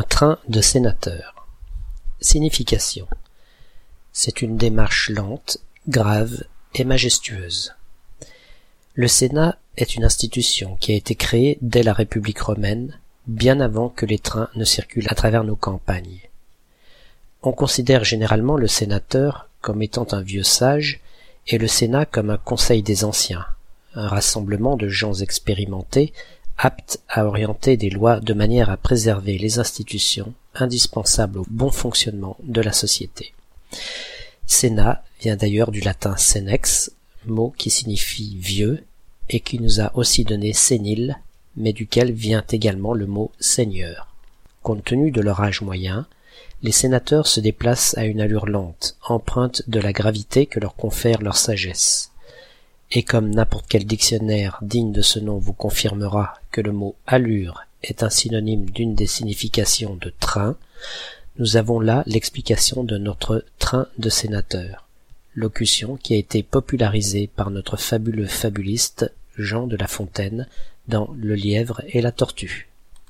Un train de sénateur. Signification. C'est une démarche lente, grave et majestueuse. Le Sénat est une institution qui a été créée dès la République romaine, bien avant que les trains ne circulent à travers nos campagnes. On considère généralement le sénateur comme étant un vieux sage et le Sénat comme un conseil des anciens, un rassemblement de gens expérimentés aptes à orienter des lois de manière à préserver les institutions indispensables au bon fonctionnement de la société. Sénat vient d'ailleurs du latin senex, mot qui signifie vieux et qui nous a aussi donné sénile, mais duquel vient également le mot seigneur. Compte tenu de leur âge moyen, les sénateurs se déplacent à une allure lente, empreinte de la gravité que leur confère leur sagesse. Et comme n'importe quel dictionnaire digne de ce nom vous confirmera que le mot allure est un synonyme d'une des significations de train, nous avons là l'explication de notre train de sénateur, locution qui a été popularisée par notre fabuleux fabuliste Jean de La Fontaine dans Le lièvre et la tortue.